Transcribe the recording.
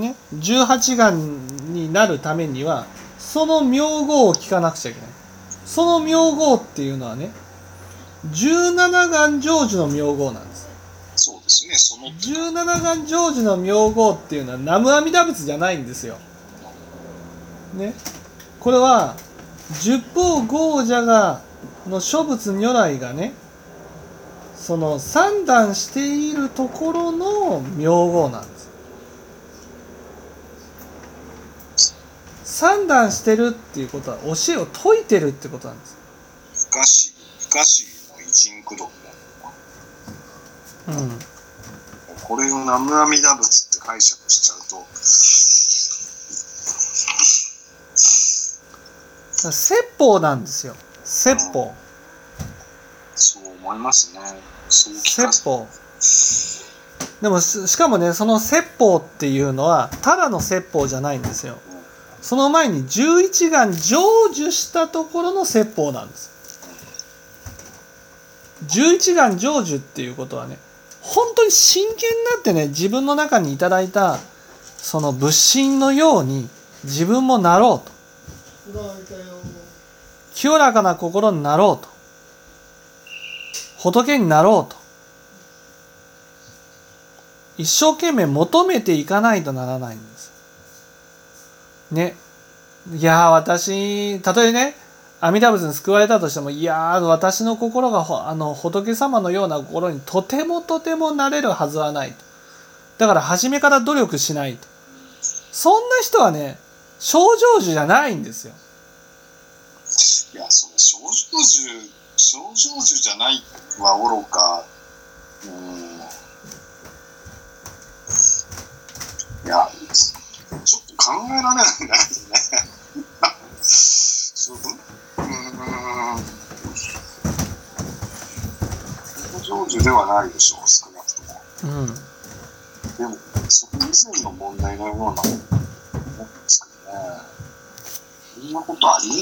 ね18願になるためにはその名号を聞かなくちゃいけないその名号っていうのはね17願成就の名号なんですそうですね、その手が17願成就の名号っていうのは南無阿弥陀仏じゃないんですよ。ね。これは十方豪者がの諸仏如来がねその三段しているところの名号なんです。三段してるっていうことは教えを説いてるってことなんです。不可思議、不可思議の偉人功徳だうん。これを南無阿弥陀仏って解釈しちゃうと、説法なんですよ。説法。そう思いますね。説法でもししかもねその説法っていうのはただの説法じゃないんですよその前に11願成就したところの説法なんです。11願成就っていうことはね本当に真剣になってね自分の中にいただいたその仏心のように自分もなろうと。清らかな心になろうと。仏になろうと。一生懸命求めていかないとならないんです。ね。いやー私たとえね阿弥陀仏に救われたとしてもいやー私の心があの仏様のような心にとてもとてもなれるはずはないと。だから初めから努力しないと。そんな人はね症状樹じゃないんですよ。いや、その症状樹、症状樹じゃないはおろか、うん。いや、ちょっと考えられないん。だよね。そううん。症状樹ではないでしょう、少なくとも。うん。でも、そこ以前の問題のようなもん。ですけどね。そん。なことあり